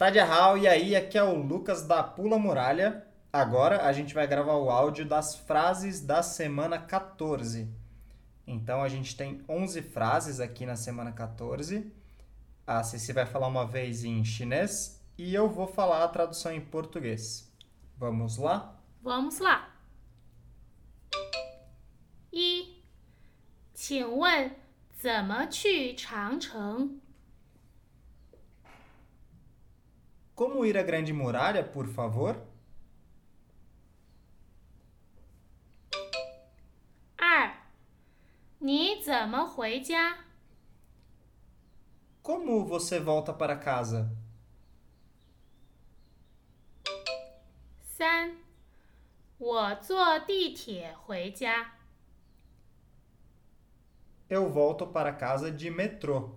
Tadiahal, e aí, aqui é o Lucas da Pula Muralha. Agora a gente vai gravar o áudio das frases da semana 14. Então a gente tem 11 frases aqui na semana 14. A Ceci vai falar uma vez em chinês e eu vou falar a tradução em português. Vamos lá? Vamos lá. 一，请问怎么去长城？ Como ir à Grande Muralha, por favor? Como você volta para casa? Eu volto para casa de metrô.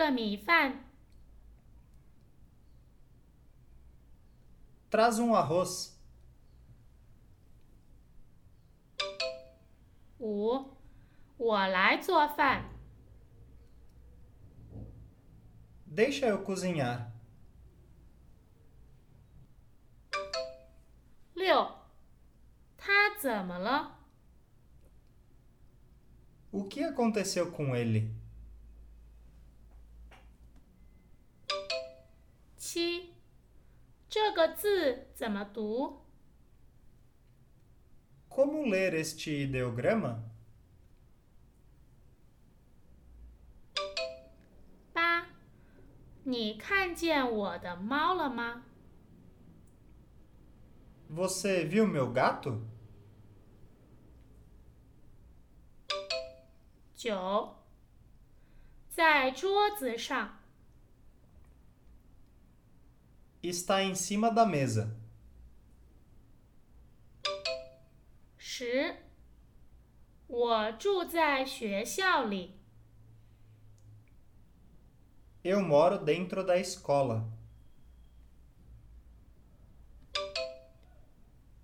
个米饭。 Traz um arroz. 五，我来做饭。 Deixa eu cozinhar. 六，他怎么了？ O que aconteceu com ele? 这个字怎么读？Como ler este ideograma? 八，你看见我的猫了吗？Você viu meu gato? 九，在桌子上。Está em cima da mesa. 十，我住在学校里。 Eu moro dentro da escola.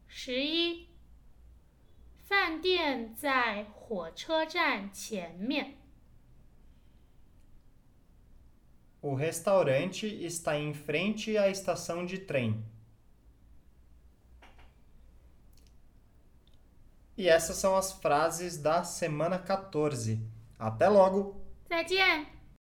十一，饭店在火车站前面。 O restaurante está em frente à estação de trem. E essas são as frases da semana 14. Até logo! 再见。